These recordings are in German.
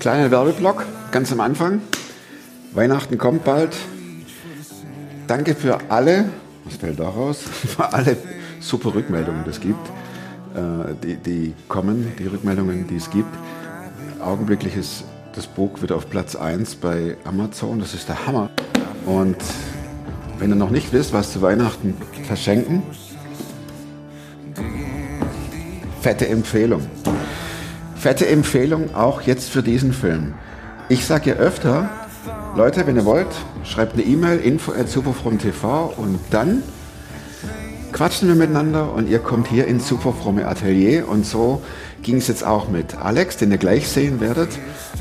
Kleiner Werbeblock, ganz am Anfang. Weihnachten kommt bald. Danke für alle, was fällt daraus, für alle super Rückmeldungen, die es gibt, äh, die, die kommen, die Rückmeldungen, die es gibt. Augenblicklich ist das Buch wieder auf Platz 1 bei Amazon, das ist der Hammer. Und wenn ihr noch nicht wisst, was zu Weihnachten verschenken, fette Empfehlung. Fette Empfehlung auch jetzt für diesen Film. Ich sage ja öfter, Leute, wenn ihr wollt, schreibt eine E-Mail, info at superfromtv und dann quatschen wir miteinander und ihr kommt hier ins superfromme Atelier und so ging es jetzt auch mit Alex, den ihr gleich sehen werdet.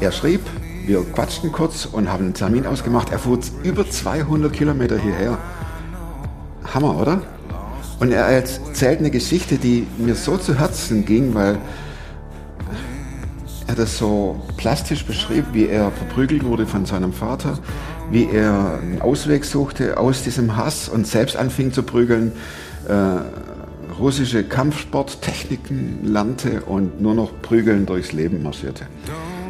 Er schrieb, wir quatschten kurz und haben einen Termin ausgemacht. Er fuhr über 200 Kilometer hierher. Hammer, oder? Und er erzählt eine Geschichte, die mir so zu Herzen ging, weil er das so plastisch beschrieb, wie er verprügelt wurde von seinem Vater, wie er einen Ausweg suchte aus diesem Hass und selbst anfing zu prügeln, äh, russische Kampfsporttechniken lernte und nur noch prügeln durchs Leben marschierte.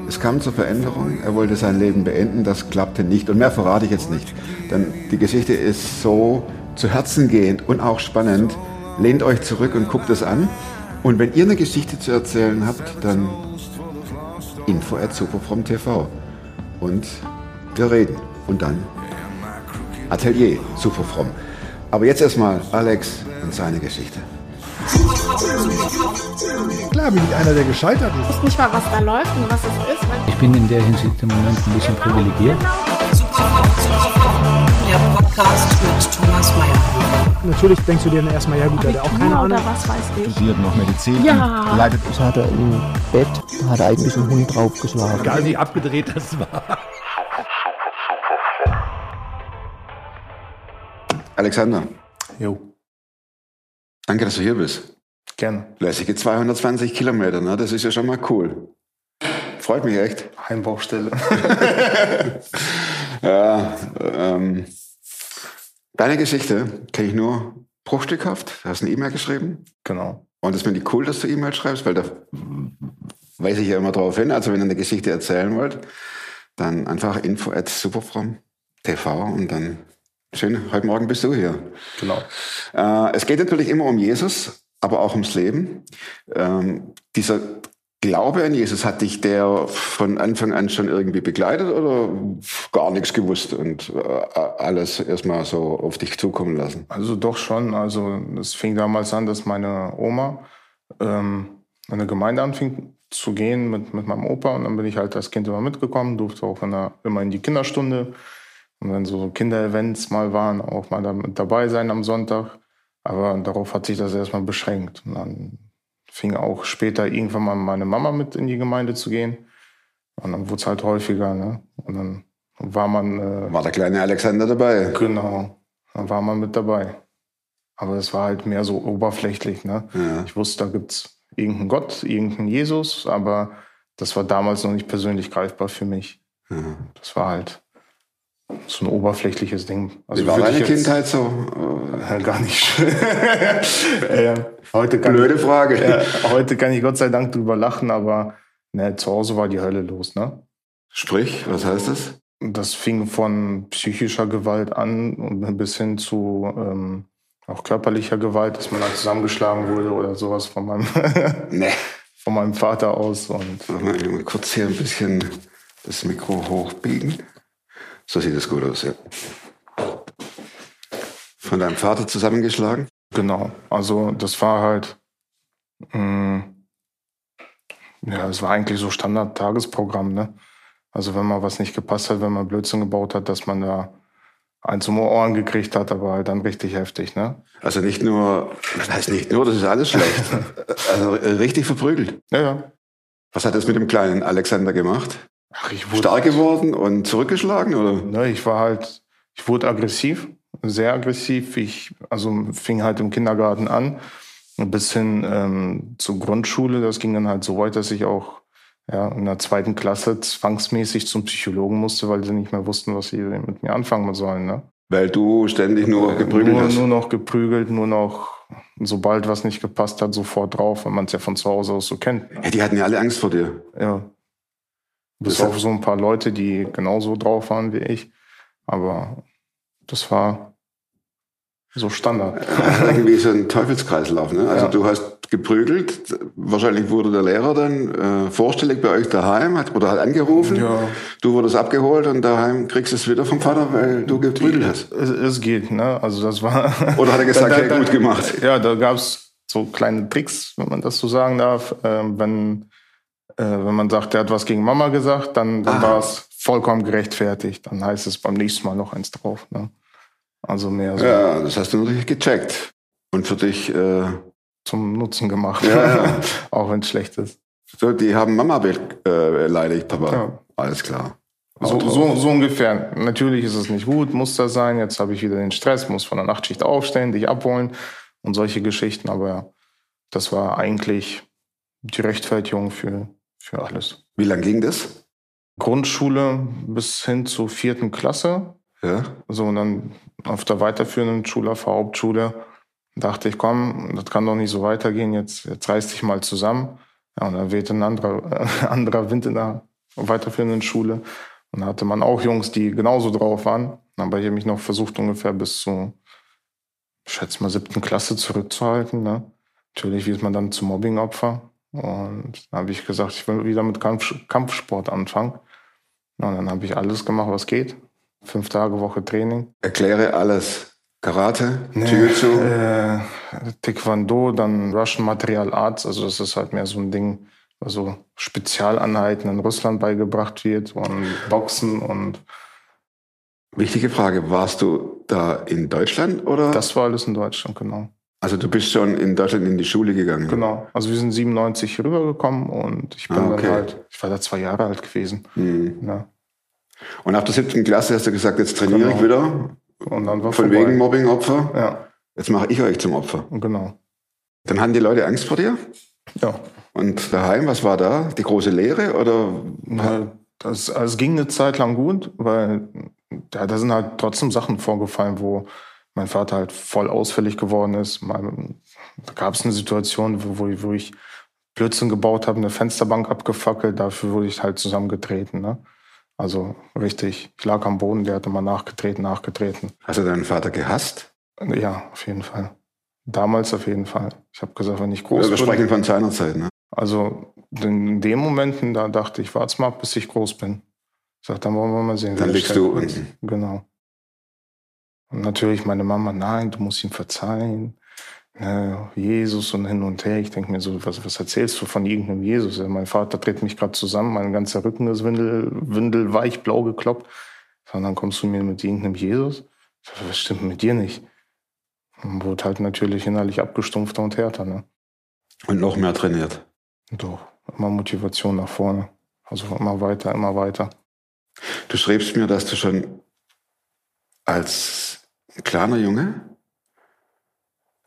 Es kam zur Veränderung, er wollte sein Leben beenden, das klappte nicht und mehr verrate ich jetzt nicht, denn die Geschichte ist so zu Herzen gehend und auch spannend. Lehnt euch zurück und guckt es an. Und wenn ihr eine Geschichte zu erzählen habt, dann info at superfromtv. Und wir reden. Und dann Atelier Superfrom. Aber jetzt erstmal Alex und seine Geschichte. Klar bin ich einer, der gescheitert ist. Ich weiß nicht mal, was da läuft und was es ist. Ich bin in der Hinsicht im Moment ein bisschen privilegiert. Der Podcast mit Thomas Mayer. Natürlich denkst du dir dann erstmal, ja gut, der hat auch keine Ahnung. was weiß ich. studiert noch Medizin. Ja. Leidet Ich hatte im Bett, hat eigentlich ein Hund draufgeschlagen. Egal wie abgedreht das war. Alexander, Jo, danke, dass du hier bist. gerne. Lässige 220 Kilometer, ne? das ist ja schon mal cool. Freut mich echt. Heimbaustelle. Ja, ähm, deine Geschichte kenne ich nur bruchstückhaft. Du hast eine E-Mail geschrieben. genau. Und das finde ich cool, dass du E-Mail schreibst, weil da weise ich ja immer drauf hin. Also wenn ihr eine Geschichte erzählen wollt, dann einfach info at superfrom TV und dann schön, heute Morgen bist du hier. Genau. Äh, es geht natürlich immer um Jesus, aber auch ums Leben. Ähm, dieser Glaube an Jesus, hat dich der von Anfang an schon irgendwie begleitet oder gar nichts gewusst und äh, alles erstmal so auf dich zukommen lassen? Also doch schon. Also es fing damals an, dass meine Oma ähm, in eine Gemeinde anfing zu gehen mit, mit meinem Opa. Und dann bin ich halt als Kind immer mitgekommen, durfte auch in der, immer in die Kinderstunde. Und wenn so Kinderevents mal waren, auch mal da mit dabei sein am Sonntag. Aber darauf hat sich das erstmal beschränkt. Und dann fing auch später irgendwann mal meine Mama mit in die Gemeinde zu gehen. Und dann wurde es halt häufiger. Ne? Und dann war man äh, War der kleine Alexander dabei? Genau, dann war man mit dabei. Aber es war halt mehr so oberflächlich. Ne? Ja. Ich wusste, da gibt's irgendeinen Gott, irgendeinen Jesus, aber das war damals noch nicht persönlich greifbar für mich. Ja. Das war halt so ein oberflächliches Ding. Also Wie war deine Kindheit so? Äh, gar nicht. äh, heute, kann Blöde ich, Frage. ja, heute kann ich Gott sei Dank drüber lachen, aber ne, zu Hause war die Hölle los. Ne? Sprich, was heißt das? Das fing von psychischer Gewalt an und bis hin zu ähm, auch körperlicher Gewalt, dass man halt zusammengeschlagen wurde oder sowas von meinem, Nee. von meinem Vater aus. Und Warte mal kurz hier ein bisschen das Mikro hochbiegen. So sieht es gut aus, ja. Von deinem Vater zusammengeschlagen? genau, also das war halt, mh, ja, es war eigentlich so Standard-Tagesprogramm, ne? Also wenn mal was nicht gepasst hat, wenn man Blödsinn gebaut hat, dass man da eins um Ohren gekriegt hat, aber halt dann richtig heftig, ne? Also nicht nur, das heißt nicht nur, das ist alles schlecht. Also äh, richtig verprügelt. Ja, ja. Was hat das mit dem kleinen Alexander gemacht? Ach, ich wurde, Stark geworden und zurückgeschlagen, oder? Ne, ich war halt, ich wurde aggressiv, sehr aggressiv. Ich, also fing halt im Kindergarten an, bis hin ähm, zur Grundschule. Das ging dann halt so weit, dass ich auch ja, in der zweiten Klasse zwangsmäßig zum Psychologen musste, weil sie nicht mehr wussten, was sie mit mir anfangen sollen. Ne? Weil du ständig nur geprügelt nur, hast. nur noch geprügelt, nur noch, sobald was nicht gepasst hat, sofort drauf, wenn man es ja von zu Hause aus so kennt. Ja, die hatten ja alle Angst vor dir. Ja. Bis auf so ein paar Leute, die genauso drauf waren wie ich. Aber das war so Standard. Irgendwie so ein Teufelskreislauf. Ne? Also Ja. du hast geprügelt, wahrscheinlich wurde der Lehrer dann äh, vorstellig bei euch daheim hat, oder hat angerufen. Ja. Du wurdest abgeholt und daheim kriegst du es wieder vom Vater, weil du geprügelt hast. Es, es geht, ne? Also das war. Oder hat er gesagt, hey, gut gemacht? Ja, da gab es so kleine Tricks, wenn man das so sagen darf. Ähm, wenn, äh, wenn man sagt, der hat was gegen Mama gesagt, dann, dann Aha. war es vollkommen gerechtfertigt. Dann heißt es beim nächsten Mal noch eins drauf. Ne? Also mehr so Ja, das hast du natürlich gecheckt. Und für dich, äh, zum Nutzen gemacht. Ja, ja. Auch wenn es schlecht ist. so, die haben Mama be äh, beleidigt, Papa. Ja. Alles klar. So, so, so ungefähr. Natürlich ist es nicht gut, muss das sein. Jetzt habe ich wieder den Stress, muss von der Nachtschicht aufstehen, dich abholen und solche Geschichten. Aber das war eigentlich die Rechtfertigung für, für alles. Wie lang ging das? Grundschule bis hin zur vierten Klasse. Ja. So, und dann auf der weiterführenden Schule, auf der Hauptschule, dachte ich, komm, das kann doch nicht so weitergehen, jetzt, jetzt reiß dich mal zusammen. Ja, und dann wehte ein anderer, äh, anderer Wind in der weiterführenden Schule. Und da hatte man auch Jungs, die genauso drauf waren. Aber ich habe mich noch versucht, ungefähr bis zu, ich schätze mal, siebten Klasse zurückzuhalten. Ne? Natürlich wird man dann zum Mobbingopfer. Und dann habe ich gesagt, ich will wieder mit Kampf, Kampfsport anfangen. Und dann habe ich alles gemacht, was geht. Fünf Tage Woche Training. Erkläre alles. Karate, Jiu-Jitsu. Äh, Taekwondo, dann Russian Material Arts. Also das ist halt mehr so ein Ding, was so Spezialeinheiten in Russland beigebracht wird. Und Boxen und Wichtige Frage, warst du da in Deutschland oder? das war alles in Deutschland, genau. Also du bist schon in Deutschland in die Schule gegangen. Genau. Also wir sind 97 hier rübergekommen und ich bin Ah, okay. dann halt, ich war da zwei Jahre alt gewesen. Mhm. Ja. Und nach der siebten Klasse hast du gesagt, jetzt trainiere ich Genau. wieder. Und dann war Von vorbei. wegen Mobbing-Opfer. Ja, Jetzt mache ich euch zum Opfer. genau. Dann hatten die Leute Angst vor dir. Ja. Und daheim, was war da? Die große Lehre oder? Ja, das, also es ging eine Zeit lang gut, weil ja, da sind halt trotzdem Sachen vorgefallen, wo mein Vater halt voll ausfällig geworden ist. Mal, da gab es eine Situation, wo, wo, ich- wo ich Blödsinn gebaut habe, eine Fensterbank abgefackelt, dafür wurde ich halt zusammengetreten. Ne? Also richtig, ich lag am Boden, der hatte mal nachgetreten, nachgetreten. Hast du deinen Vater gehasst? Ja, auf jeden Fall. Damals auf jeden Fall. Ich habe gesagt, wenn ich groß wir bin, sprechen von seiner Zeit, ne? also in den Momenten, da dachte ich, warte mal, bis ich groß bin. Ich sag, dann wollen wir mal sehen. Dann liegst du unten. Genau. Und natürlich meine Mama, nein, du musst ihm verzeihen. Ne, Jesus und hin und her. Ich denke mir so, was, was erzählst du von irgendeinem Jesus? Ja, mein Vater dreht mich gerade zusammen, mein ganzer Rücken ist windel, windelweich, blau gekloppt. Und dann kommst du mir mit irgendeinem Jesus? Was stimmt mit dir nicht? Und wurde halt natürlich innerlich abgestumpfter und härter. Ne? Und noch mehr trainiert. Doch, immer Motivation nach vorne. Also immer weiter, immer weiter. Du schreibst mir, dass du schon als kleiner Junge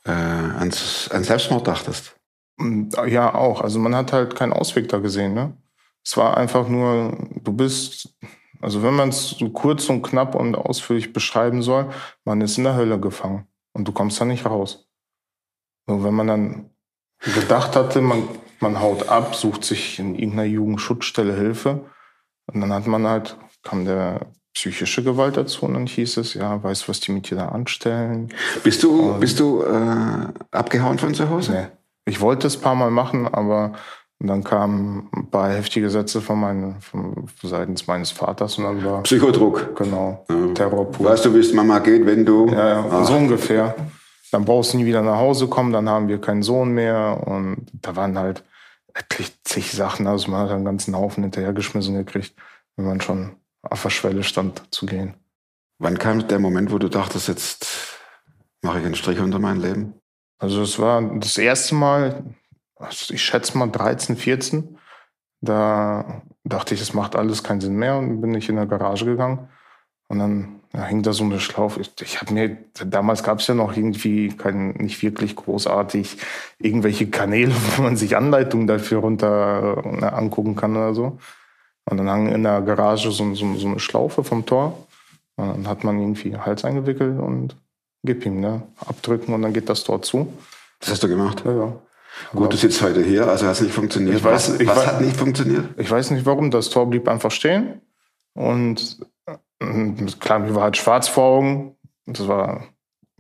äh, ans, an Selbstmord dachtest. Äh, Ja, auch. Also man hat halt keinen Ausweg da gesehen. Ne? Es war einfach nur, du bist, also wenn man es so kurz und knapp und ausführlich beschreiben soll, man ist in der Hölle gefangen und du kommst da nicht raus. Und wenn man dann gedacht hatte, man, man haut ab, sucht sich in irgendeiner Jugendschutzstelle Hilfe und dann hat man halt, kam der psychische Gewalt dazu und dann hieß es, ja, weißt du, was die mit dir da anstellen? Bist du, Und- bist du äh, abgehauen von zu Hause? Nee. Ich wollte es ein paar Mal machen, aber dann kamen ein paar heftige Sätze von meinen, von, seitens meines Vaters und dann war, Psychodruck. genau, Ja. Terror pur. Weißt du, wie es Mama geht, wenn du. Ja, ja, Ach, so ungefähr. Dann brauchst du nie wieder nach Hause kommen, dann haben wir keinen Sohn mehr und da waren halt etlich zig Sachen, also man hat einen ganzen Haufen hinterhergeschmissen gekriegt, wenn man schon auf der Schwelle stand zu gehen. Wann kam der Moment, wo du dachtest, jetzt mache ich einen Strich unter mein Leben? Also es war das erste Mal, also ich schätze mal 13, 14. Da dachte ich, es macht alles keinen Sinn mehr und bin ich in der Garage gegangen. Und dann ja, hing da so eine Schlaufe. Ich, ich habe mir, damals gab es ja noch irgendwie kein, nicht wirklich großartig irgendwelche Kanäle, wo man sich Anleitungen dafür runter äh, angucken kann oder so. Und dann hang in der Garage so, so, so eine Schlaufe vom Tor. Und dann hat man irgendwie Hals eingewickelt und gib ihm, ne? Abdrücken und dann geht das Tor zu. Das hast du gemacht. Ja, ja. Gut, du sitzt heute hier, also hat es nicht funktioniert. Ich weiß- was ich was weiß- hat nicht funktioniert? Ich weiß nicht warum, das Tor blieb einfach stehen. Und äh, klar, mir war halt schwarz vor Augen. Das war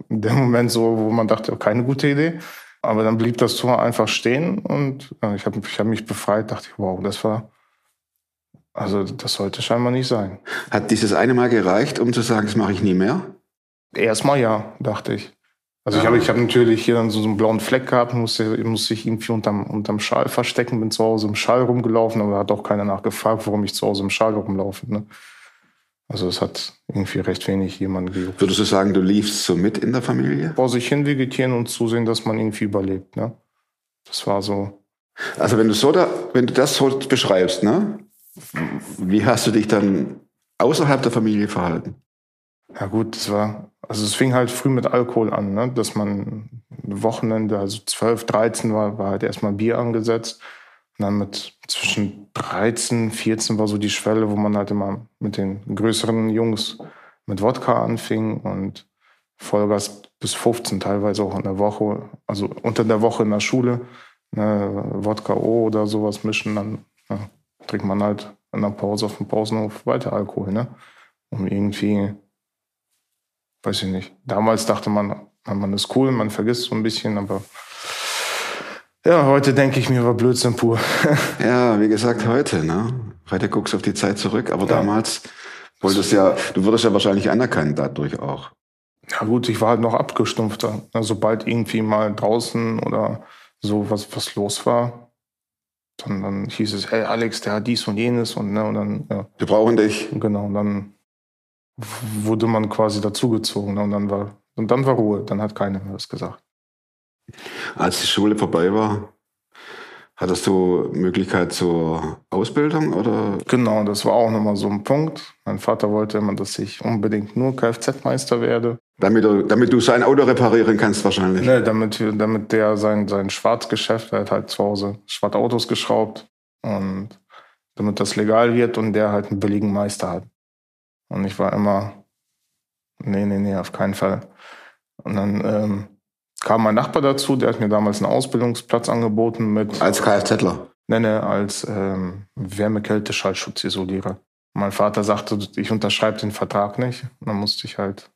dem Moment so, wo man dachte, keine gute Idee. Aber dann blieb das Tor einfach stehen und äh, ich habe ich hab mich befreit, dachte ich, wow, das war, also das sollte scheinbar nicht sein. Hat dieses eine Mal gereicht, um zu sagen, das mache ich nie mehr? Erstmal ja, dachte ich. Also ich habe ich hab natürlich hier dann so, so einen blauen Fleck gehabt, musste, musste ich irgendwie unterm, unterm Schal verstecken, bin zu Hause im Schal rumgelaufen, aber da hat auch keiner nachgefragt, warum ich zu Hause im Schal rumlaufe. Ne? Also es hat irgendwie recht wenig jemanden gejuckt. Würdest du sagen, du liefst so mit in der Familie? Vor sich hin vegetieren und zusehen, dass man irgendwie überlebt. Ne? Das war so. Also wenn du so da, wenn du das so beschreibst, ne? Wie hast du dich dann außerhalb der Familie verhalten? Ja gut, es war, also es fing halt früh mit Alkohol an, ne? dass man Wochenende, also 12, 13 war, war halt erstmal Bier angesetzt. Und dann mit zwischen 13, 14 war so die Schwelle, wo man halt immer mit den größeren Jungs mit Wodka anfing und Vollgas bis 15 teilweise auch in der Woche, also unter der Woche in der Schule, ne, Wodka O oder sowas mischen, dann ja, trinkt man halt in der Pause auf dem Pausenhof weiter Alkohol, ne? Um irgendwie weiß ich nicht. Damals dachte man, man ist cool, man vergisst so ein bisschen, aber ja, heute denke ich mir, war Blödsinn pur. Ja, wie gesagt, heute, ne? Heute guckst du auf die Zeit zurück, aber damals wolltest ja, du wurdest ja wahrscheinlich anerkannt dadurch auch. Ja gut, ich war halt noch abgestumpfter. Also, sobald irgendwie mal draußen oder so was, was los war, dann, dann hieß es, hey Alex, der hat dies und jenes und, ne, und dann, ja, Wir brauchen dich. genau, und dann wurde man quasi dazugezogen ne, und dann war, und dann war Ruhe, dann hat keiner mehr was gesagt. Als die Schule vorbei war, hattest du Möglichkeit zur Ausbildung oder? Genau, das war auch nochmal so ein Punkt. Mein Vater wollte immer, dass ich unbedingt nur Kfz-Meister werde. Damit du, damit du sein Auto reparieren kannst wahrscheinlich. Ne, damit, damit der sein, sein Schwarzgeschäft, er hat halt zu Hause Schwarzautos geschraubt und damit das legal wird und der halt einen billigen Meister hat. Und ich war immer, nee, nee, nee, auf keinen Fall. Und dann ähm, kam mein Nachbar dazu, der hat mir damals einen Ausbildungsplatz angeboten mit Als Kfzler. nenne als ähm, Wärme-Kälte-Schallschutzisolierer. Mein Vater sagte, ich unterschreibe den Vertrag nicht. Und dann musste ich halt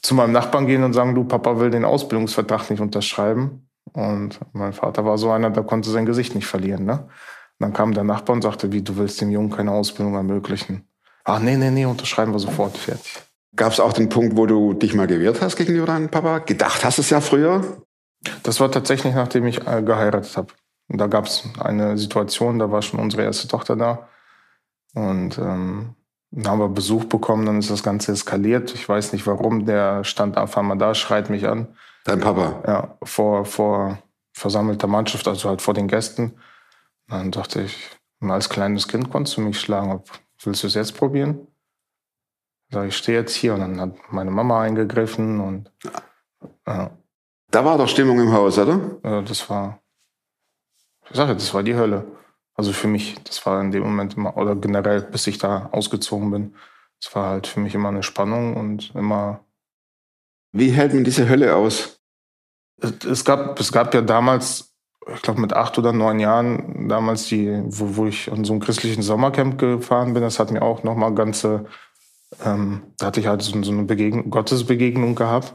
zu meinem Nachbarn gehen und sagen, du, Papa will den Ausbildungsvertrag nicht unterschreiben. Und mein Vater war so einer, der konnte sein Gesicht nicht verlieren. Ne? Und dann kam der Nachbar und sagte, wie, du willst dem Jungen keine Ausbildung ermöglichen. Ach, nee, nee, nee, unterschreiben wir sofort, fertig. Gab es auch den Punkt, wo du dich mal gewehrt hast gegenüber deinem Papa? Gedacht hast es ja früher? Das war tatsächlich, nachdem ich äh, geheiratet habe. Und da gab es eine Situation, da war schon unsere erste Tochter da. Und ähm, dann haben wir Besuch bekommen, dann ist das Ganze eskaliert. Ich weiß nicht warum, der stand auf einmal da, schreit mich an. Dein Papa. Ja, vor, vor versammelter Mannschaft, also halt vor den Gästen. Dann dachte ich, als kleines Kind konntest du mich schlagen. Willst du es jetzt probieren? Sag ich, stehe jetzt hier. Und dann hat meine Mama eingegriffen und ja, Da war doch Stimmung im Haus, oder? äh, das war, ich sage, das war die Hölle. Also für mich, das war in dem Moment immer, oder generell, bis ich da ausgezogen bin, das war halt für mich immer eine Spannung und immer Wie hält man diese Hölle aus? Es, es, gab, es gab ja damals, ich glaube mit acht oder neun Jahren, damals die, wo, wo ich an so einem christlichen Sommercamp gefahren bin, das hat mir auch nochmal ganze, ähm, da hatte ich halt so, so eine Begegnung, Gottesbegegnung gehabt.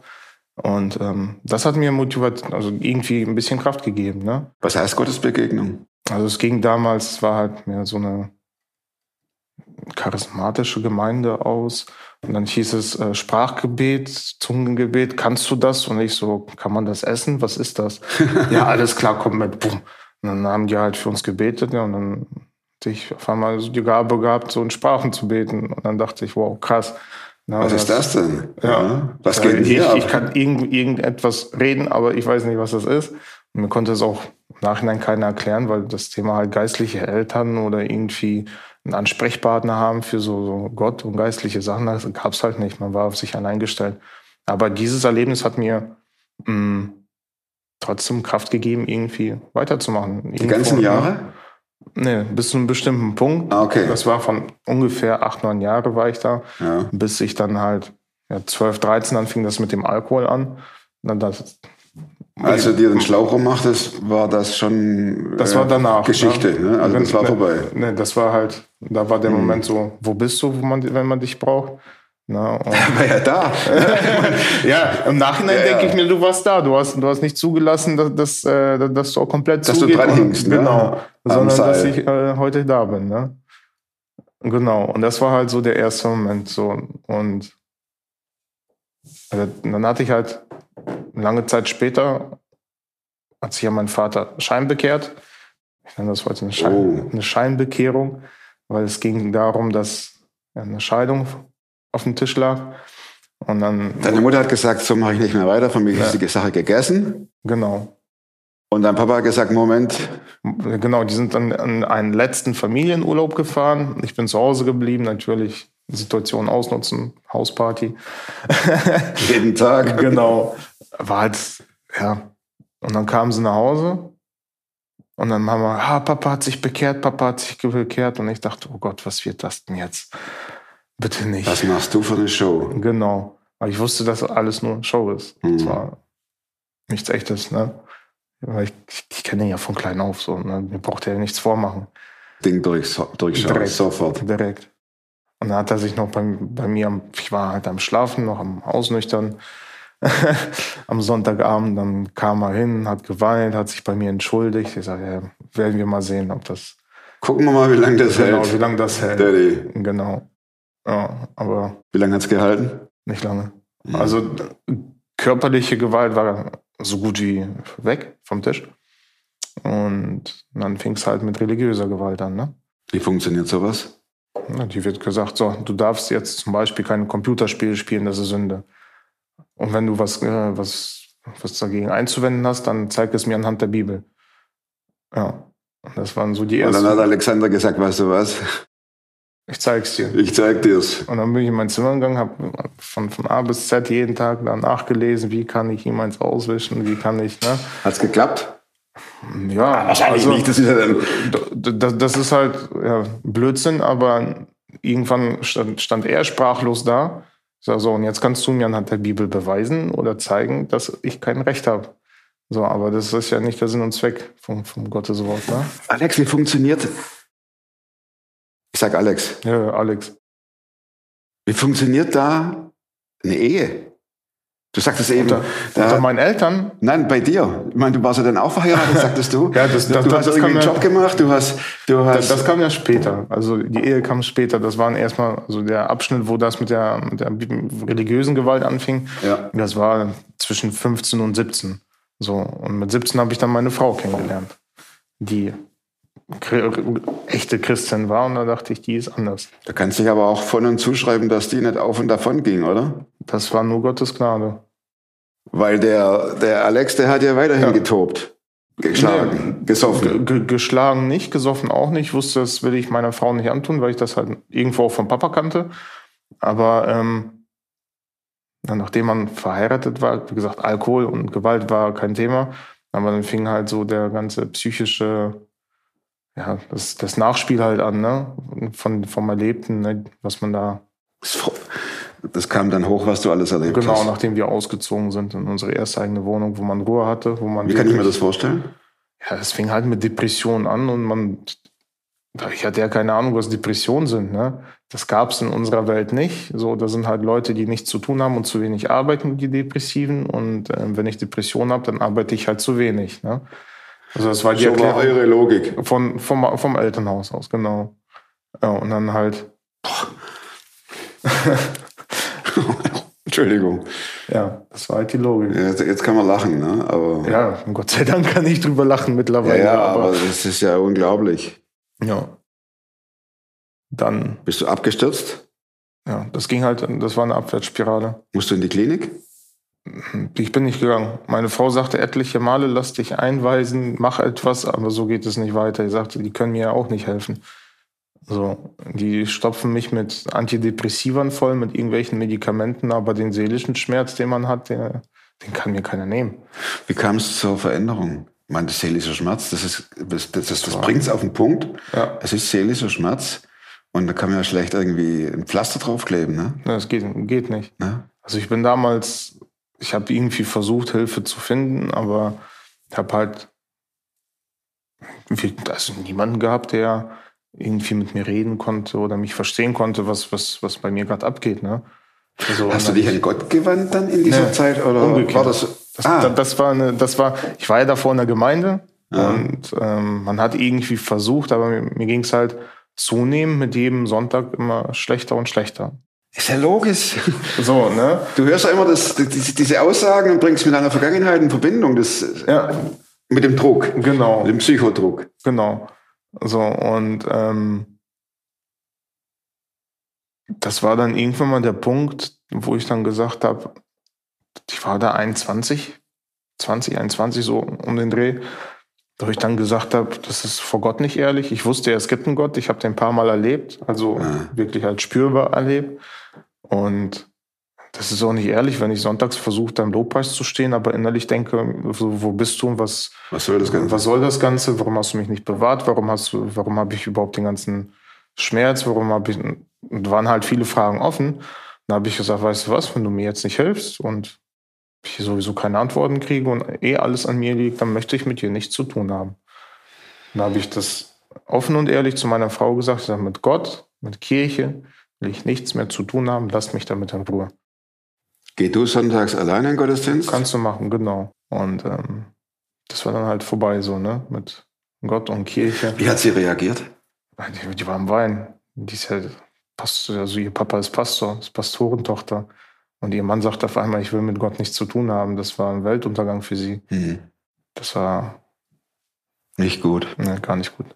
Und ähm, das hat mir Motivation, also irgendwie ein bisschen Kraft gegeben. Ne? Was heißt Gottesbegegnung? Also es ging damals, es war halt mehr so eine charismatische Gemeinde aus. Und dann hieß es äh, Sprachgebet, Zungengebet, kannst du das? Und ich so, kann man das essen? Was ist das? ja, alles klar, komm mit, bumm. Und dann haben die halt für uns gebetet, ja, und dann hatte ich auf einmal so die Gabe gehabt, so in Sprachen zu beten. Und dann dachte ich, wow, krass. Na, Was ist das denn? Ja. Was Ja, geht denn ich, hier ich ab? kann irgend, irgendetwas reden, aber ich weiß nicht, was das ist. Und mir konnte es auch im Nachhinein keiner erklären, weil das Thema halt geistliche Eltern oder irgendwie einen Ansprechpartner haben für so, so Gott und geistliche Sachen, das gab es halt nicht. Man war auf sich allein gestellt. Aber dieses Erlebnis hat mir mh, trotzdem Kraft gegeben, irgendwie weiterzumachen. Die ganzen Jahre? Nee, bis zu einem bestimmten Punkt. Ah, okay. Das war von ungefähr acht, neun Jahre war ich da Ja. bis ich dann halt ja, 12, 13, dann fing das mit dem Alkohol an. Dann das, Als du dir den Schlauch rummachtest, war das schon Das äh, war danach. Geschichte. Ne? Also Wenn- das war ne, vorbei. Ne, das war halt, da war der Moment so, wo bist du, wo man, wenn man dich braucht? Na, und War ja da. ja, im Nachhinein Ja, denke ja. ich mir, du warst da. Du hast, du hast nicht zugelassen, dass, dass, äh, dass du auch komplett Dass du zugeht dran und- hingst, ne? Genau. Sondern dass ich äh, heute da bin. Ne? Genau. Und das war halt so der erste Moment. So. Und also, dann hatte ich halt lange Zeit später, hat sich ja mein Vater scheinbekehrt. Ich nenne das heute eine, Schein, Oh. eine Scheinbekehrung, weil es ging darum, dass eine Scheidung auf dem Tisch lag. Und dann, Deine Mutter hat gesagt, so mache ich nicht mehr weiter, für mich Ja. ist die Sache gegessen. genau, Und dein Papa hat gesagt, Moment, Genau, die sind dann an einen letzten Familienurlaub gefahren. Ich bin zu Hause geblieben, natürlich Situation ausnutzen, Hausparty. jeden Tag. genau. War halt, ja. Und dann kamen sie nach Hause und dann haben wir, ah, Papa hat sich bekehrt, Papa hat sich bekehrt. Und ich dachte, oh Gott, was wird das denn jetzt? Bitte nicht. Was machst du für eine Show? Genau. Weil ich wusste, dass alles nur Show ist. Mhm. Es war nichts echtes, ne? Weil ich, ich, ich kenne ihn ja von klein auf so. Ne? Mir braucht er ja nichts vormachen. Ding durch, durchschauen, Direkt. sofort. Direkt. Und dann hat er sich noch bei, bei mir, am, ich war halt am Schlafen, noch am Ausnüchtern, am Sonntagabend, dann kam er hin, hat geweint, hat sich bei mir entschuldigt. Ich sage, ja, werden wir mal sehen, ob das, Gucken wir mal, wie lange das genau, wie hält. lange das hält. Daddy, Genau. Ja, aber wie lange hat's gehalten? nicht lange. Mhm. Also körperliche Gewalt war so gut wie weg vom Tisch. Und dann fing es halt mit religiöser Gewalt an, ne? Wie funktioniert sowas? Ja, Die wird gesagt, so, du darfst jetzt zum Beispiel kein Computerspiel spielen, das ist Sünde. Und wenn du was, äh, was, was dagegen einzuwenden hast, dann zeig es mir anhand der Bibel. Ja. Und das waren so die Und dann ersten. hat Alexander gesagt, weißt du was? Ich zeig's dir. Ich zeig dir's. Und dann bin ich in mein Zimmer gegangen, habe von, von A bis Z jeden Tag dann nachgelesen, wie kann ich ihm eins auswischen, wie kann ich, ne? Hat's geklappt? Ja, Wahrscheinlich also, nicht, das ist ja dann. Das, das ist halt ja, Blödsinn, aber irgendwann stand, stand er sprachlos da. Ich sag so, und jetzt kannst du mir anhand der Bibel beweisen oder zeigen, dass ich kein Recht habe. So, aber das ist ja nicht der Sinn und Zweck vom, vom Gotteswort, ne? Alex, wie funktioniert. Ich sag Alex, Ja, Alex. wie funktioniert da eine Ehe? Du sagtest eben, Unter, da, unter meinen Eltern, nein, bei dir. Ich meine, du warst ja dann auch verheiratet, sagtest du. Ja, das- das- du das hast irgendwie kann einen Job gemacht, du hast, du das, hast, das kam ja später. Also die Ehe kam später. Das waren erstmal, also der Abschnitt, wo das mit der, mit der religiösen Gewalt anfing. ja. Das war zwischen 15 und 17. So, und mit 17 habe ich dann meine Frau kennengelernt, die echte Christin war. Und da dachte ich, die ist anders. Da kannst du dich aber auch von und zuschreiben, dass die nicht auf und davon ging, oder? Das war nur Gottes Gnade. Weil der, der Alex, der hat ja weiterhin Ja. getobt. Geschlagen, gesoffen. Ge ge geschlagen nicht, gesoffen auch nicht. Ich wusste, das will ich meiner Frau nicht antun, weil ich das halt irgendwo auch vom Papa kannte. Aber ähm, nachdem man verheiratet war, wie gesagt, Alkohol und Gewalt war kein Thema. Aber dann fing halt so der ganze psychische, ja, das, das Nachspiel halt an, ne? Von, vom Erlebten, ne? was man da, Das- Das kam dann hoch, was du alles erlebt genau, hast. nachdem wir ausgezogen sind in unsere erste eigene Wohnung, wo man Ruhe hatte, wo man. Wie kann ich mir das vorstellen? Ja, es fing halt mit Depressionen an und man, ich hatte ja keine Ahnung, was Depressionen sind. Ne? Das gab es in unserer Welt nicht. So, da sind halt Leute, die nichts zu tun haben und zu wenig arbeiten, die Depressiven. Und ähm, wenn ich Depressionen habe, dann arbeite ich halt zu wenig. Ne? Also das war die So war Erklärung eure Logik. von, vom, vom Elternhaus aus, genau. Ja, und dann halt, Entschuldigung. ja, das war halt die Logik. Jetzt, jetzt kann man lachen, ne? Aber, ja, Ja, Gott sei Dank kann ich drüber lachen mittlerweile. ja, aber das ist ja unglaublich. ja. Dann Bist du abgestürzt? Ja, das ging halt, das war eine Abwärtsspirale. Musst du in die Klinik? Ich bin nicht gegangen. Meine Frau sagte etliche Male, lass dich einweisen, mach etwas, aber so geht es nicht weiter. Ich sagte, die können mir ja auch nicht helfen. So, die stopfen mich mit Antidepressivern voll, mit irgendwelchen Medikamenten, aber den seelischen Schmerz, den man hat, der, den kann mir keiner nehmen. Wie kam es zur Veränderung? Ich meine, das seelische Schmerz, das ist, das, das, das, das bringt es auf den Punkt. Ja. Es ist seelischer Schmerz. Und da kann man ja schlecht irgendwie ein Pflaster draufkleben, ne? Das geht, geht nicht. ne? Also ich bin damals ich habe irgendwie versucht, Hilfe zu finden, aber ich habe halt also niemanden gehabt, der irgendwie mit mir reden konnte oder mich verstehen konnte, was, was, was bei mir gerade abgeht. Ne? Also, Hast du dich an Gott gewandt dann in dieser nee, Zeit? Oder umgekehrt. war das? Das, ah. das, war eine, das war, ich war ja davor in der Gemeinde ja. und ähm, man hat irgendwie versucht, aber mir, mir ging es halt zunehmend mit jedem Sonntag immer schlechter und schlechter. Ist ja logisch. So, ne? Du hörst ja immer das, diese Aussagen und bringst mit deiner Vergangenheit in Verbindung. Das, ja. Mit dem Druck. Genau. Mit dem Psychodruck. Genau. So, und ähm, das war dann irgendwann mal der Punkt, wo ich dann gesagt habe, ich war da 21, 20, 21 so um den Dreh, wo ich dann gesagt habe, das ist vor Gott nicht ehrlich. Ich wusste ja, es gibt einen Gott, ich habe den ein paar Mal erlebt, also ja. wirklich als spürbar erlebt. Und das ist auch nicht ehrlich, wenn ich sonntags versuche, da im Lobpreis zu stehen, aber innerlich denke, wo bist du und was, was soll das Ganze? Was soll das Ganze? Warum hast du mich nicht bewahrt? Warum hast du, warum habe ich überhaupt den ganzen Schmerz? Warum habe ich, und waren halt viele Fragen offen. Dann habe ich gesagt, weißt du was, wenn du mir jetzt nicht hilfst und ich sowieso keine Antworten kriege und eh alles an mir liegt, dann möchte ich mit dir nichts zu tun haben. Dann habe ich das offen und ehrlich zu meiner Frau gesagt, ich sage, mit Gott, mit Kirche will ich nichts mehr zu tun haben, lasst mich damit in Ruhe. Geh du sonntags alleine in Gottesdienst? Kannst du machen, genau. Und ähm, das war dann halt vorbei so, ne? Mit Gott und Kirche. Wie hat sie reagiert? Die, die war am Wein. Die ist ja Pastor, also ihr Papa ist Pastor, ist Pastorentochter. Und ihr Mann sagt auf einmal, ich will mit Gott nichts zu tun haben. Das war ein Weltuntergang für sie. Mhm. Das war nicht gut. Ne, gar nicht gut.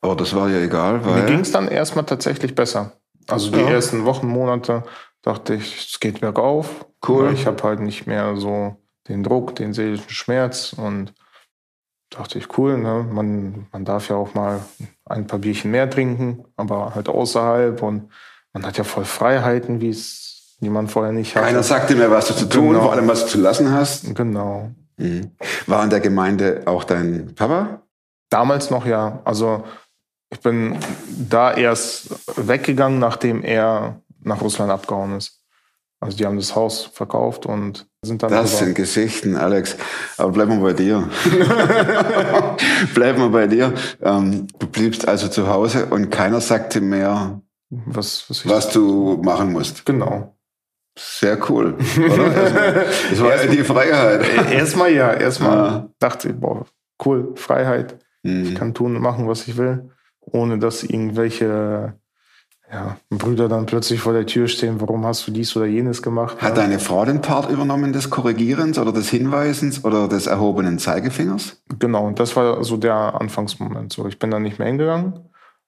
Aber das war ja egal, weil. Mir ging es dann erstmal tatsächlich besser. Also die ja. ersten Wochen, Monate dachte ich, es geht bergauf. Cool. Ich habe halt nicht mehr so den Druck, den seelischen Schmerz und dachte ich, cool, ne? man, man darf ja auch mal ein paar Bierchen mehr trinken, aber halt außerhalb und man hat ja voll Freiheiten, wie es niemand vorher nicht hatte. Keiner sagte mir, was du zu tun, genau. vor allem was du zu lassen hast. Genau. Mhm. War in der Gemeinde auch dein Papa? Damals noch ja. Also ich bin da erst weggegangen, nachdem er nach Russland abgehauen ist. Also die haben das Haus verkauft und sind dann. Das sind Geschichten, Alex. Aber bleiben wir bei dir. bleiben wir bei dir. Ähm, du bliebst also zu Hause und keiner sagte mehr, was, was, was du machen musst. Genau. Sehr cool, das war ja die Freiheit. Erstmal ja, erstmal ja. dachte ich, boah, cool, Freiheit. Mhm. Ich kann tun und machen, was ich will, ohne dass irgendwelche ja, Brüder dann plötzlich vor der Tür stehen, warum hast du dies oder jenes gemacht? Hat deine Frau den Part übernommen des Korrigierens oder des Hinweisens oder des erhobenen Zeigefingers? Genau, und das war so der Anfangsmoment. So, ich bin dann nicht mehr hingegangen.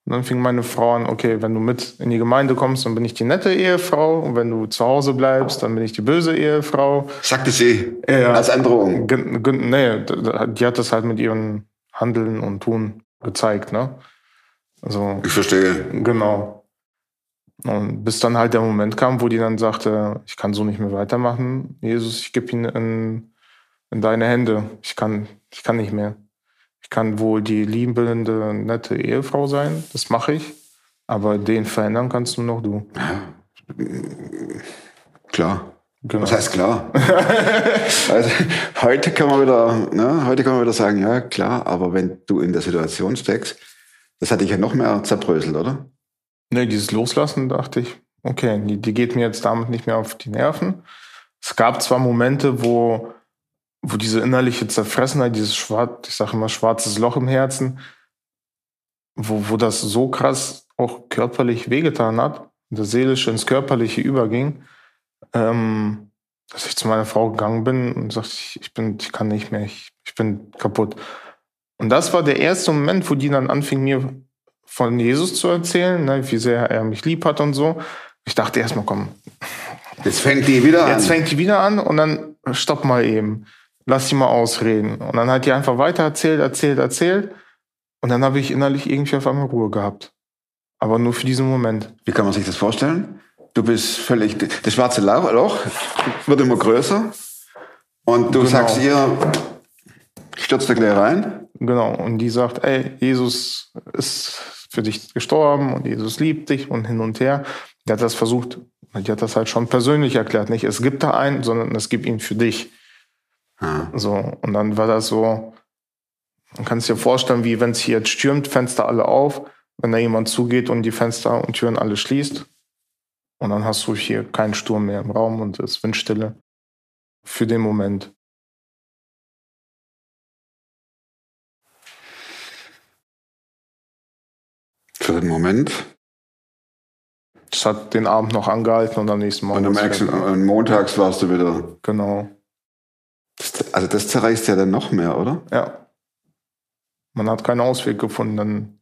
Und dann fing meine Frau an, okay, wenn du mit in die Gemeinde kommst, dann bin ich die nette Ehefrau. Und wenn du zu Hause bleibst, dann bin ich die böse Ehefrau. Sagte sie ja, als Androhung? Nee, die hat das halt mit ihrem Handeln und Tun gezeigt, ne? Also, ich verstehe. Genau. Und bis dann halt der Moment kam, wo die dann sagte, ich kann so nicht mehr weitermachen. Jesus, ich gebe ihn in, in deine Hände. Ich kann, ich kann nicht mehr. Ich kann wohl die liebende, nette Ehefrau sein, das mache ich. Aber den verändern kannst nur noch du. Ja, klar. Genau. Was heißt klar? also, heute kann man wieder, ne, heute kann man wieder sagen, ja, klar, aber wenn du in der Situation steckst, das hat dich ja noch mehr zerbröselt, oder? Ne, dieses Loslassen dachte ich, okay, die, die geht mir jetzt damit nicht mehr auf die Nerven. Es gab zwar Momente, wo, wo diese innerliche Zerfressenheit, dieses schwarz, ich sage immer schwarzes Loch im Herzen, wo, wo das so krass auch körperlich wehgetan hat, das Seelische ins Körperliche überging, ähm, dass ich zu meiner Frau gegangen bin und sagte, ich, ich bin, ich kann nicht mehr, ich, ich bin kaputt. Und das war der erste Moment, wo die dann anfing, mir von Jesus zu erzählen, ne, wie sehr er mich lieb hat und so. Ich dachte erstmal, komm. Jetzt fängt die wieder an. Jetzt fängt die wieder an und dann stopp mal eben. Lass sie mal ausreden. Und dann hat die einfach weiter erzählt, erzählt, erzählt. Und dann habe ich innerlich irgendwie auf einmal Ruhe gehabt. Aber nur für diesen Moment. Wie kann man sich das vorstellen? Du bist völlig, das schwarze Loch wird immer größer. Und du genau. sagst ihr, stürzt da gleich rein. Genau. Und die sagt, ey, Jesus ist für dich gestorben und Jesus liebt dich und hin und her. Der hat das versucht Die hat das halt schon persönlich erklärt. Nicht, es gibt da einen, sondern es gibt ihn für dich. Ah. So, und dann war das so, man kann es dir vorstellen, wie wenn es hier jetzt stürmt, Fenster alle auf, wenn da jemand zugeht und die Fenster und Türen alle schließt. Und dann hast du hier keinen Sturm mehr im Raum und es ist Windstille. Für den Moment. Für den Moment. Das hat den Abend noch angehalten und am nächsten Morgen. Und merkst, weg. und montags warst du wieder. Genau. Also das zerreißt ja dann noch mehr, oder? Ja. Man hat keinen Ausweg gefunden.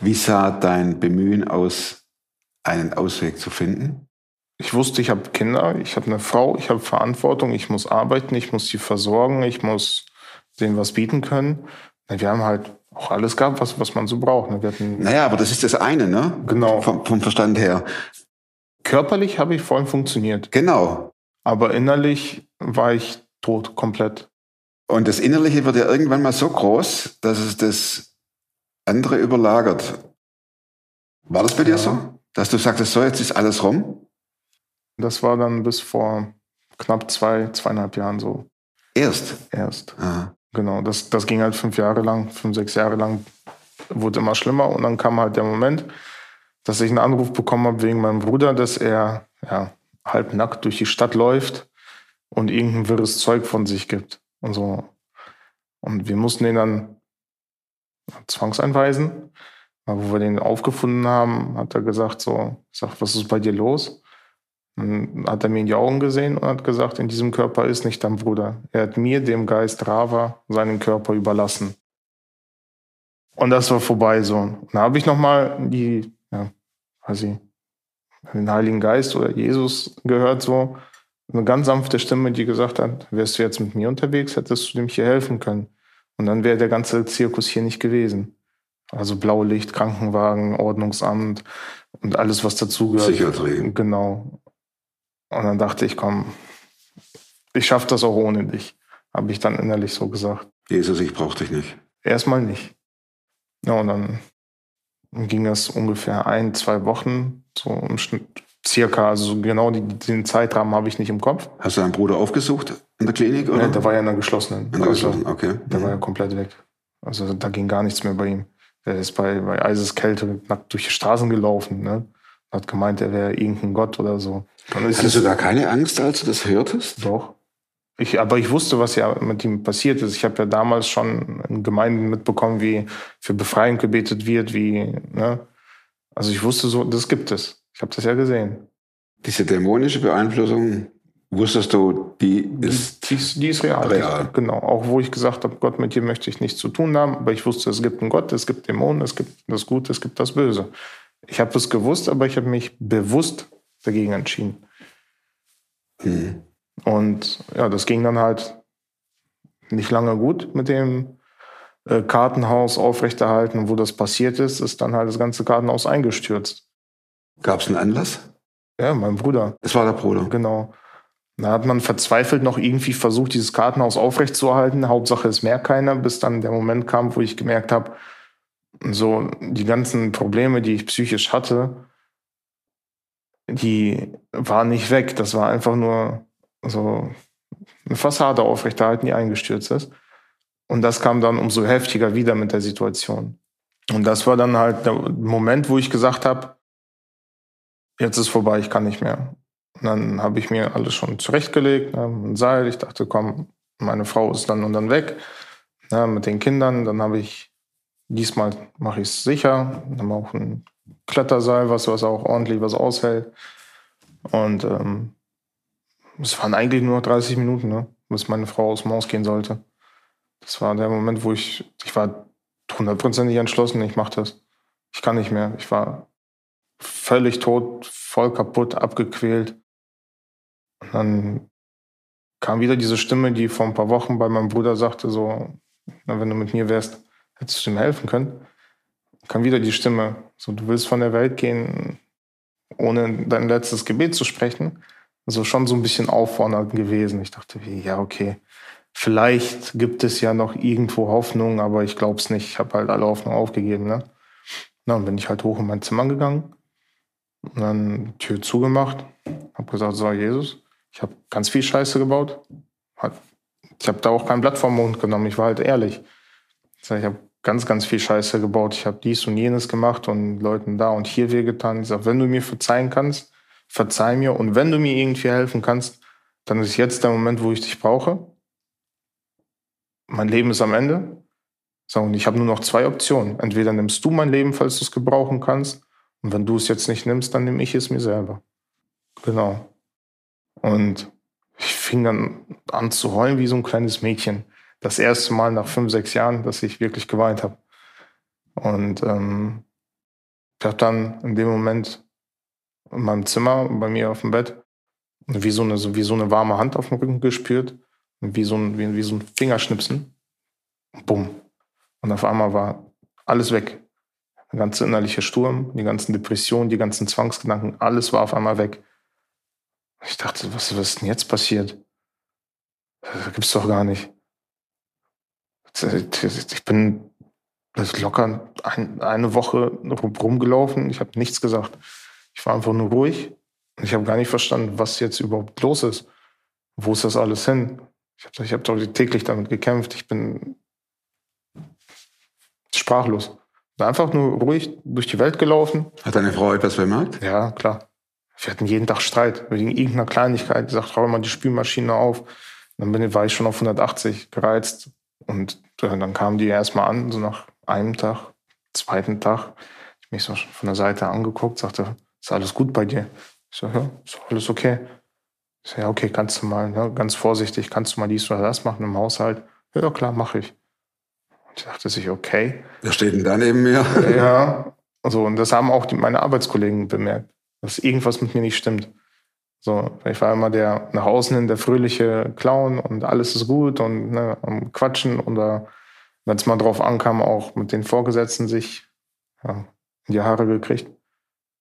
Wie sah dein Bemühen aus, einen Ausweg zu finden? ich wusste, ich habe Kinder, ich habe eine Frau, ich habe Verantwortung, ich muss arbeiten, ich muss sie versorgen, ich muss denen was bieten können. Wir haben halt auch alles gehabt, was, was man so braucht. ne? Wir hatten, Naja, aber das ist das eine, ne? Genau. Vom, vom Verstand her. Körperlich habe ich voll funktioniert, Genau. aber innerlich war ich tot, komplett. Und das Innerliche wird ja irgendwann mal so groß, dass es das andere überlagert. War das bei dir Ja. so? Dass du sagtest, so, jetzt ist alles rum? Das war dann bis vor knapp zwei, zweieinhalb Jahren so Erst. erst. Ah. Genau, das, das ging halt fünf Jahre lang, fünf, sechs Jahre lang, wurde immer schlimmer und dann kam halt der Moment, dass ich einen Anruf bekommen habe wegen meinem Bruder, dass er ja, halb nackt durch die Stadt läuft und irgendein wirres Zeug von sich gibt und so. Und wir mussten ihn dann zwangseinweisen. Aber wo wir den aufgefunden haben, hat er gesagt so, ich sag, was ist bei dir los? Dann hat er mir in die Augen gesehen und hat gesagt, in diesem Körper ist nicht dein Bruder. Er hat mir, dem Geist Rava, seinen Körper überlassen. Und das war vorbei so. Und dann habe ich nochmal die, ja, ich, den Heiligen Geist oder Jesus gehört so. Eine ganz sanfte Stimme, die gesagt hat, wärst du jetzt mit mir unterwegs, hättest du dem hier helfen können. Und dann wäre der ganze Zirkus hier nicht gewesen. Also Blaulicht, Krankenwagen, Ordnungsamt und alles, was dazugehört. Psychiatrie. Genau. Und dann dachte ich, komm, ich schaffe das auch ohne dich. Habe ich dann innerlich so gesagt. Jesus, ich brauch dich nicht. Erstmal nicht. Ja, und dann ging das ungefähr ein, zwei Wochen, so im Schnitt, circa, also so genau die, den Zeitrahmen habe ich nicht im Kopf. Hast du deinen Bruder aufgesucht in der Klinik? Oder? Ja, der war ja in der geschlossenen. in der Also, geschlossenen, okay. der war ja komplett weg. Also da ging gar nichts mehr bei ihm. Der ist bei, bei Eiseskälte nackt durch die Straßen gelaufen. Ne? Hat gemeint, er wäre irgendein Gott oder so. Hattest es- du da keine Angst, als du das hörtest? Doch. Ich, aber ich wusste, was ja mit ihm passiert ist. Ich habe ja damals schon in Gemeinden mitbekommen, wie für Befreiung gebetet wird, wie, ne? Also ich wusste so, das gibt es. Ich habe das ja gesehen. Diese dämonische Beeinflussung, wusstest du, die ist die, ist, die ist real. real. Genau. Auch wo ich gesagt habe, Gott, mit dir möchte ich nichts zu tun haben. Aber ich wusste, es gibt einen Gott, es gibt Dämonen, es gibt das Gute, es gibt das Böse. Ich habe es gewusst, aber ich habe mich bewusst dagegen entschieden. Hm. Und ja, das ging dann halt nicht lange gut mit dem äh, Kartenhaus aufrechterhalten. Wo das passiert ist, ist dann halt das ganze Kartenhaus eingestürzt. Gab es einen Anlass? Ja, mein Bruder, Das war der Bruder. genau. Da hat man verzweifelt noch irgendwie versucht, dieses Kartenhaus aufrechtzuerhalten. Hauptsache, es merkt keiner, bis dann der Moment kam, wo ich gemerkt habe, so die ganzen Probleme, die ich psychisch hatte, die waren nicht weg. Das war einfach nur so eine Fassade aufrechterhalten, die eingestürzt ist. Und das kam dann umso heftiger wieder mit der Situation. Und das war dann halt der Moment, wo ich gesagt habe, jetzt ist vorbei, ich kann nicht mehr. Und dann habe ich mir alles schon zurechtgelegt, ne, ein Seil. Ich dachte, komm, meine Frau ist dann und dann weg, ne, mit den Kindern. Dann habe ich, diesmal mache ich es sicher. Dann auch ein Kletterseil, was, was auch ordentlich was aushält. Und ähm, es waren eigentlich nur noch 30 Minuten, ne, bis meine Frau aus dem Haus gehen sollte. Das war der Moment, wo ich, ich war hundertprozentig entschlossen, ich mache das. Ich kann nicht mehr. Ich war völlig tot, voll kaputt, abgequält. Und dann kam wieder diese Stimme, die vor ein paar Wochen bei meinem Bruder sagte, so, na, wenn du mit mir wärst, hättest du mir helfen können. Kam wieder die Stimme, so, du willst von der Welt gehen, ohne dein letztes Gebet zu sprechen. Also schon so ein bisschen auffordernd gewesen. Ich dachte, ja, okay, vielleicht gibt es ja noch irgendwo Hoffnung, aber ich glaube es nicht. Ich habe halt alle Hoffnung aufgegeben. Ne? Na, dann bin ich halt hoch in mein Zimmer gegangen Und dann Tür zugemacht, habe gesagt, so Jesus, ich habe ganz viel Scheiße gebaut. Ich habe da auch kein Blatt vom Mund genommen, ich war halt ehrlich. Ich habe ganz, ganz viel Scheiße gebaut. Ich habe dies und jenes gemacht und Leuten da und hier wehgetan. Ich sage, wenn du mir verzeihen kannst, verzeih mir. Und wenn du mir irgendwie helfen kannst, dann ist jetzt der Moment, wo ich dich brauche. Mein Leben ist am Ende. So, und ich habe nur noch zwei Optionen. Entweder nimmst du mein Leben, falls du es gebrauchen kannst. Und wenn du es jetzt nicht nimmst, dann nehme ich es mir selber. Genau. Und ich fing dann an zu heulen wie so ein kleines Mädchen. Das erste Mal nach fünf, sechs Jahren, dass ich wirklich geweint habe. Und ähm, ich habe dann in dem Moment in meinem Zimmer, bei mir auf dem Bett, wie so eine, wie so eine warme Hand auf dem Rücken gespürt. Wie so ein, wie, wie so ein Fingerschnipsen. Bumm. Und auf einmal war alles weg. Der ganze innerliche Sturm, die ganzen Depressionen, die ganzen Zwangsgedanken, alles war auf einmal weg. Ich dachte, was, was ist denn jetzt passiert? Das gibt's doch gar nicht. Ich bin locker ein, eine Woche rumgelaufen. Ich habe nichts gesagt. Ich war einfach nur ruhig. Ich habe gar nicht verstanden, was jetzt überhaupt los ist. Wo ist das alles hin? Ich habe ich hab täglich damit gekämpft. Ich bin sprachlos. Bin einfach nur ruhig durch die Welt gelaufen. Hat deine Frau etwas bemerkt? Ja, klar. Wir hatten jeden Tag Streit wegen irgendeiner Kleinigkeit. Ich sagte, hau mal die Spülmaschine auf. Dann bin, war ich schon auf 180 gereizt. Und äh, dann kamen die erstmal an, so nach einem Tag, zweiten Tag. Ich mich so von der Seite angeguckt, sagte, ist alles gut bei dir? Ich so, ja, ist alles okay. Ich so, ja, okay, kannst du mal, ne, ganz vorsichtig, kannst du mal dies oder das machen im Haushalt? Ja, klar, mache ich. Und ich dachte sich, okay. Wer steht denn da neben mir? Ja, so, und das haben auch die, meine Arbeitskollegen bemerkt, dass irgendwas mit mir nicht stimmt. So, ich war immer der nach außen hin der fröhliche Clown und alles ist gut und ne, am Quatschen oder wenn es mal drauf ankam, auch mit den Vorgesetzten sich ja, in die Haare gekriegt.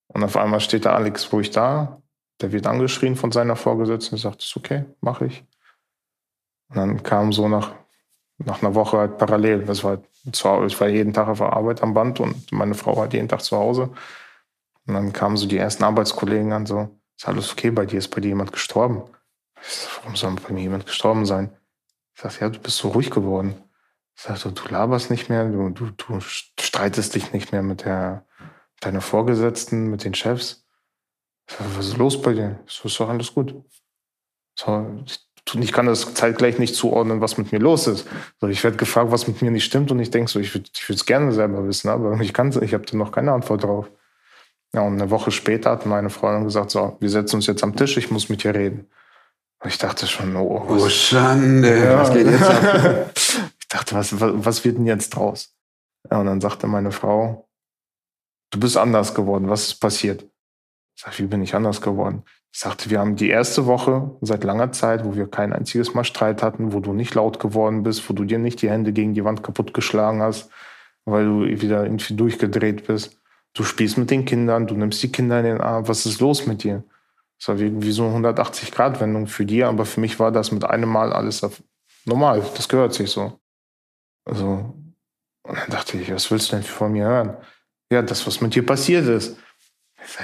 Und auf einmal steht da Alex ruhig da, der wird angeschrien von seiner Vorgesetzten und sagt, ist okay, mache ich. Und dann kam so nach, nach einer Woche halt parallel, das war, zwar, ich war jeden Tag auf der Arbeit am Band und meine Frau hat jeden Tag zu Hause. Und dann kamen so die ersten Arbeitskollegen an, so, ist alles okay bei dir? Ist bei dir jemand gestorben? Sag, warum soll bei mir jemand gestorben sein? Ich sag, ja, du bist so ruhig geworden. Ich sag, du, du laberst nicht mehr, du, du, du streitest dich nicht mehr mit der, deiner Vorgesetzten, mit den Chefs. Ich sag, was ist los bei dir? So, ist doch alles gut. So, ich, kann das zeitgleich nicht zuordnen, was mit mir los ist. So, ich werde gefragt, was mit mir nicht stimmt und ich denke so, ich würde es gerne selber wissen, aber ich kann ich habe da noch keine Antwort drauf. Ja, und eine Woche später hat meine Freundin gesagt, so, wir setzen uns jetzt am Tisch, ich muss mit dir reden. Und ich dachte schon, oh, was, Oh, Schande. Ja. Was geht jetzt ab? ich dachte, was, was, was wird denn jetzt draus? Ja, und dann sagte meine Frau, du bist anders geworden, was ist passiert? Ich sag, wie bin ich anders geworden? Ich sagte, wir haben die erste Woche seit langer Zeit, wo wir kein einziges Mal Streit hatten, wo du nicht laut geworden bist, wo du dir nicht die Hände gegen die Wand kaputt geschlagen hast, weil du wieder irgendwie durchgedreht bist. Du spielst mit den Kindern, du nimmst die Kinder in den Arm, was ist los mit dir? Das war wie, so eine 180-Grad-Wendung für die, aber für mich war das mit einem Mal alles normal, das gehört sich so. Also, und dann dachte ich, was willst du denn von mir hören? Ja, das, was mit dir passiert ist.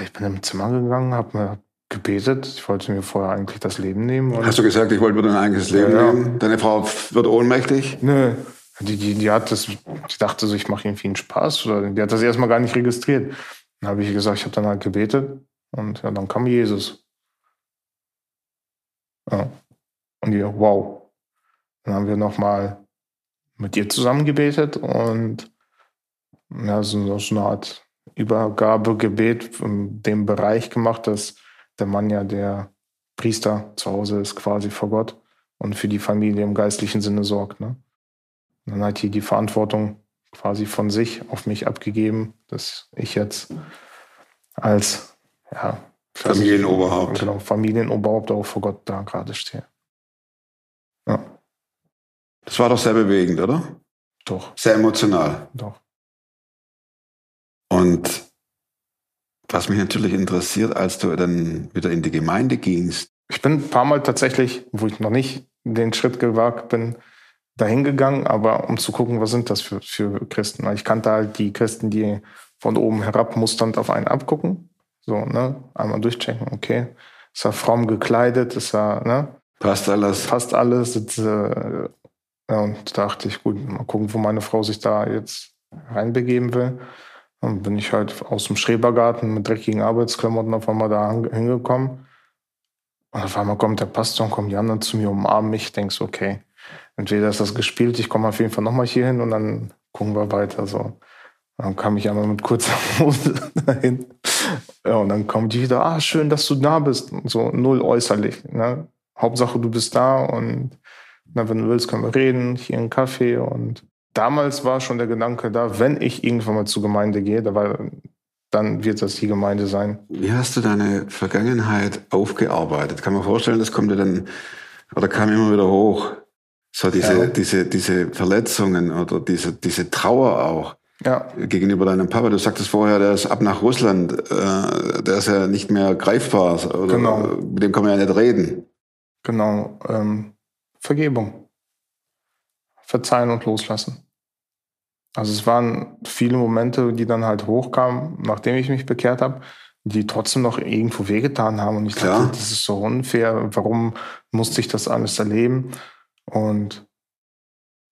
Ich bin im Zimmer gegangen, habe mir gebetet. Ich wollte mir vorher eigentlich das Leben nehmen. Hast du gesagt, ich wollte mir dein eigenes Leben Ja, ja. nehmen? Deine Frau wird ohnmächtig? Nö. Die, die, die hat das, die dachte so, ich mache irgendwie einen Spaß. Oder die hat das erstmal gar nicht registriert. Dann habe ich gesagt, ich habe dann halt gebetet. Und ja, dann kam Jesus. Ja. Und die, wow. Dann haben wir nochmal mit ihr zusammen gebetet und ja, so, so eine Art Übergabegebet in dem Bereich gemacht, dass der Mann ja der Priester zu Hause ist, quasi vor Gott und für die Familie im geistlichen Sinne sorgt. Ne? Und dann hat die die Verantwortung quasi von sich auf mich abgegeben, dass ich jetzt als ja, Familienoberhaupt. Genau, Familienoberhaupt auch vor Gott da gerade stehe. Ja, Das war doch sehr bewegend, oder? doch, Sehr emotional. doch. Und was mich natürlich interessiert, als du dann wieder in die Gemeinde gingst, Ich bin ein paar Mal tatsächlich, wo ich noch nicht den Schritt gewagt bin, dahin gegangen, aber um zu gucken, was sind das für, für Christen. Weil Ich kannte halt die Christen, die von oben herab musternd auf einen abgucken. So, ne? Einmal durchchecken, okay. Ist er fromm gekleidet, ist er, ne? Passt alles. Passt alles. Jetzt, äh, und da dachte ich, gut, mal gucken, wo meine Frau sich da jetzt reinbegeben will. Dann bin ich halt aus dem Schrebergarten mit dreckigen Arbeitsklamotten auf einmal da hin- hingekommen. Und auf einmal kommt der Pastor und kommen die anderen zu mir, umarmen mich. Ich denk so, okay, entweder ist das gespielt, ich komme auf jeden Fall nochmal hier hin und dann gucken wir weiter. So. Dann kam ich einmal mit kurzer Hose dahin. Ja, und dann kommen die wieder, ah, schön, dass du da bist. Und So null äußerlich. Ne? Hauptsache, du bist da und na, wenn du willst, können wir reden, hier einen Kaffee. Und damals war schon der Gedanke da, wenn ich irgendwann mal zur Gemeinde gehe, da war, dann wird das die Gemeinde sein. Wie hast du deine Vergangenheit aufgearbeitet? Kann man vorstellen, das kommt dir dann, oder kam immer wieder hoch? So diese, Ja. diese, diese Verletzungen oder diese, diese Trauer auch Ja, gegenüber deinem Papa. Du sagtest vorher, der ist ab nach Russland, äh, der ist ja nicht mehr greifbar. Oder Genau. Mit dem kann man ja nicht reden. genau. Ähm, Vergebung. Verzeihen und loslassen. Also es waren viele Momente, die dann halt hochkamen, nachdem ich mich bekehrt habe, die trotzdem noch irgendwo wehgetan haben. Und ich Klar. dachte, das ist so unfair. Warum musste ich das alles erleben? Und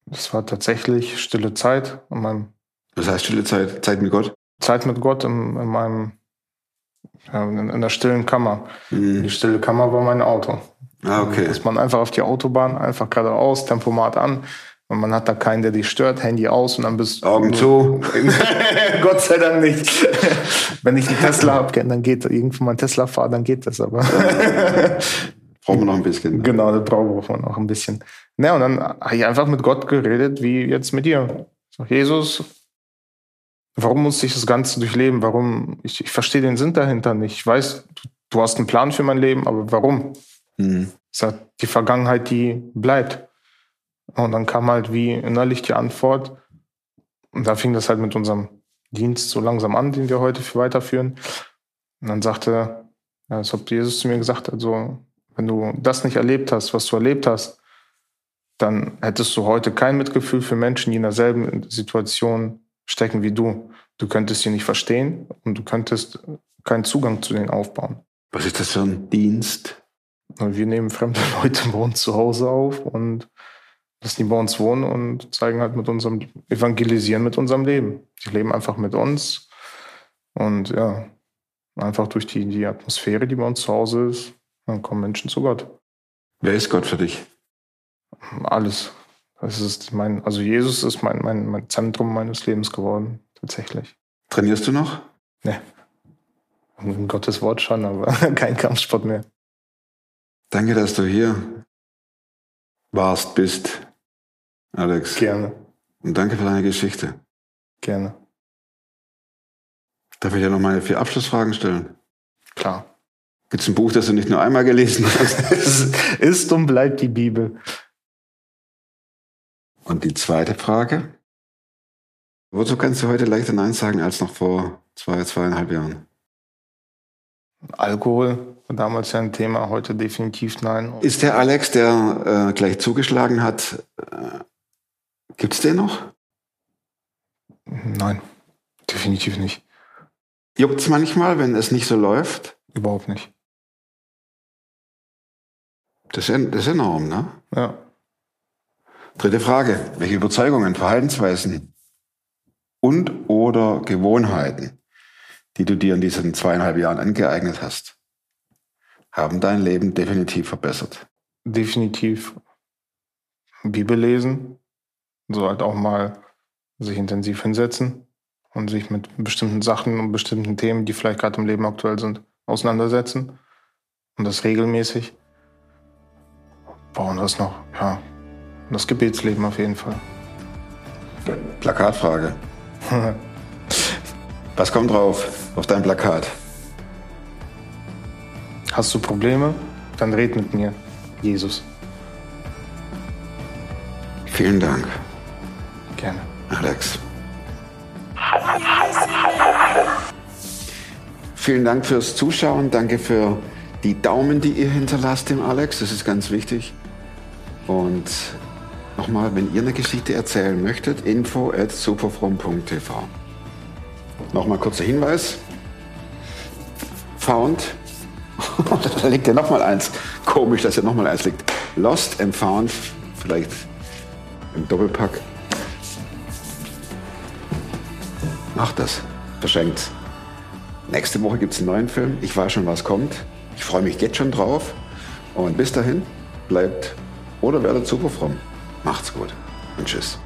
das war tatsächlich stille Zeit in meinem Das heißt, stille Zeit, Zeit mit Gott. Zeit mit Gott in, in meinem in, in der stillen Kammer. Mhm. Die stille Kammer war mein Auto. Ah, okay. Ist man einfach auf die Autobahn, einfach geradeaus, Tempomat an. Und man hat da keinen, der dich stört, Handy aus und dann bist Augen zu. Gott sei Dank nicht. Wenn ich einen Tesla habe, dann geht irgendwo mal einen Tesla fahre, dann geht das aber. Brauchen wir noch ein bisschen. genau, das braucht man auch ein bisschen. Ne, und dann habe ich einfach mit Gott geredet, wie jetzt mit dir. So, Jesus, warum musste ich das Ganze durchleben? Warum? Ich, ich verstehe den Sinn dahinter nicht. Ich weiß, du, du hast einen Plan für mein Leben, aber warum? Mhm. Ich sag, die Vergangenheit, die bleibt. Und dann kam halt wie innerlich die Antwort. Und da fing das halt mit unserem Dienst so langsam an, den wir heute weiterführen. Und dann sagte, als ob Jesus zu mir gesagt hat, so, wenn du das nicht erlebt hast, was du erlebt hast, dann hättest du heute kein Mitgefühl für Menschen, die in derselben Situation stecken wie du. Du könntest sie nicht verstehen und du könntest keinen Zugang zu denen aufbauen. Was ist das für ein Dienst? Wir nehmen fremde Leute bei uns zu Hause auf und lassen die bei uns wohnen und zeigen halt mit unserem, evangelisieren mit unserem Leben. Die leben einfach mit uns und ja, einfach durch die, die Atmosphäre, die bei uns zu Hause ist, dann kommen Menschen zu Gott. Wer ist Gott für dich? Alles. Das ist mein, also Jesus ist mein, mein, mein Zentrum meines Lebens geworden, tatsächlich. Trainierst du noch? Und in Gottes Wort schon, aber kein Kampfsport mehr. Danke, dass du hier warst, bist, Alex. Gerne, Und danke für deine Geschichte. gerne. Darf ich dir noch meine vier Abschlussfragen stellen? Klar. Gibt es ein Buch, das du nicht nur einmal gelesen hast? Es ist und bleibt die Bibel. Und die zweite Frage. Wozu kannst du heute leichter Nein sagen als noch vor zwei, zweieinhalb Jahren? Alkohol war damals ja ein Thema, heute definitiv nein. Ist der Alex, der äh, gleich zugeschlagen hat, äh, gibt es den noch? Nein, definitiv nicht. Juckt es manchmal, wenn es nicht so läuft? Überhaupt nicht. Das ist, en- das ist enorm, ne? Ja. Dritte Frage. Welche Überzeugungen, Verhaltensweisen und oder Gewohnheiten, die du dir in diesen zweieinhalb Jahren angeeignet hast, haben dein Leben definitiv verbessert? Definitiv Bibel lesen. So halt auch mal sich intensiv hinsetzen und sich mit bestimmten Sachen und bestimmten Themen, die vielleicht gerade im Leben aktuell sind, auseinandersetzen. Und das regelmäßig. Boah, und was noch? Ja. Das Gebetsleben auf jeden Fall. Plakatfrage. Was kommt drauf auf dein Plakat? Hast du Probleme? Dann red mit mir. Jesus. Vielen Dank, Gerne. Alex. Vielen Dank fürs Zuschauen. Danke für die Daumen, die ihr hinterlasst dem Alex. Das ist ganz wichtig. Und nochmal, wenn ihr eine Geschichte erzählen möchtet, info at superfrom.tv. Nochmal kurzer Hinweis. Found. da liegt ja nochmal eins. Komisch, dass ja nochmal eins liegt. Lost and Found. Vielleicht im Doppelpack. Macht das. Verschenkt. Nächste Woche gibt es einen neuen Film. Ich weiß schon, was kommt. Ich freue mich jetzt schon drauf. Und bis dahin, bleibt oder werdet super fromm. Macht's gut und tschüss.